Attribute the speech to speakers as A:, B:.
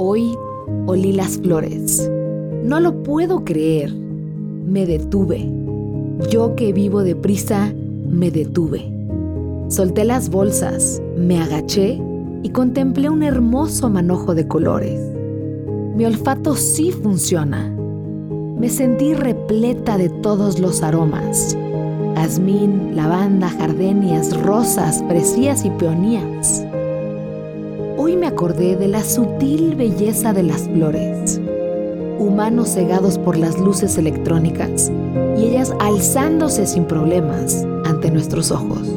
A: Hoy olí las flores. No lo puedo creer. Me detuve. Yo que vivo deprisa, me detuve. Solté las bolsas, me agaché y contemplé un hermoso manojo de colores. Mi olfato sí funciona. Me sentí repleta de todos los aromas. Jazmín, lavanda, jardenias, rosas, fresías y peonías. Hoy me acordé de la sutil belleza de las flores, humanos cegados por las luces electrónicas y ellas alzándose sin problemas ante nuestros ojos.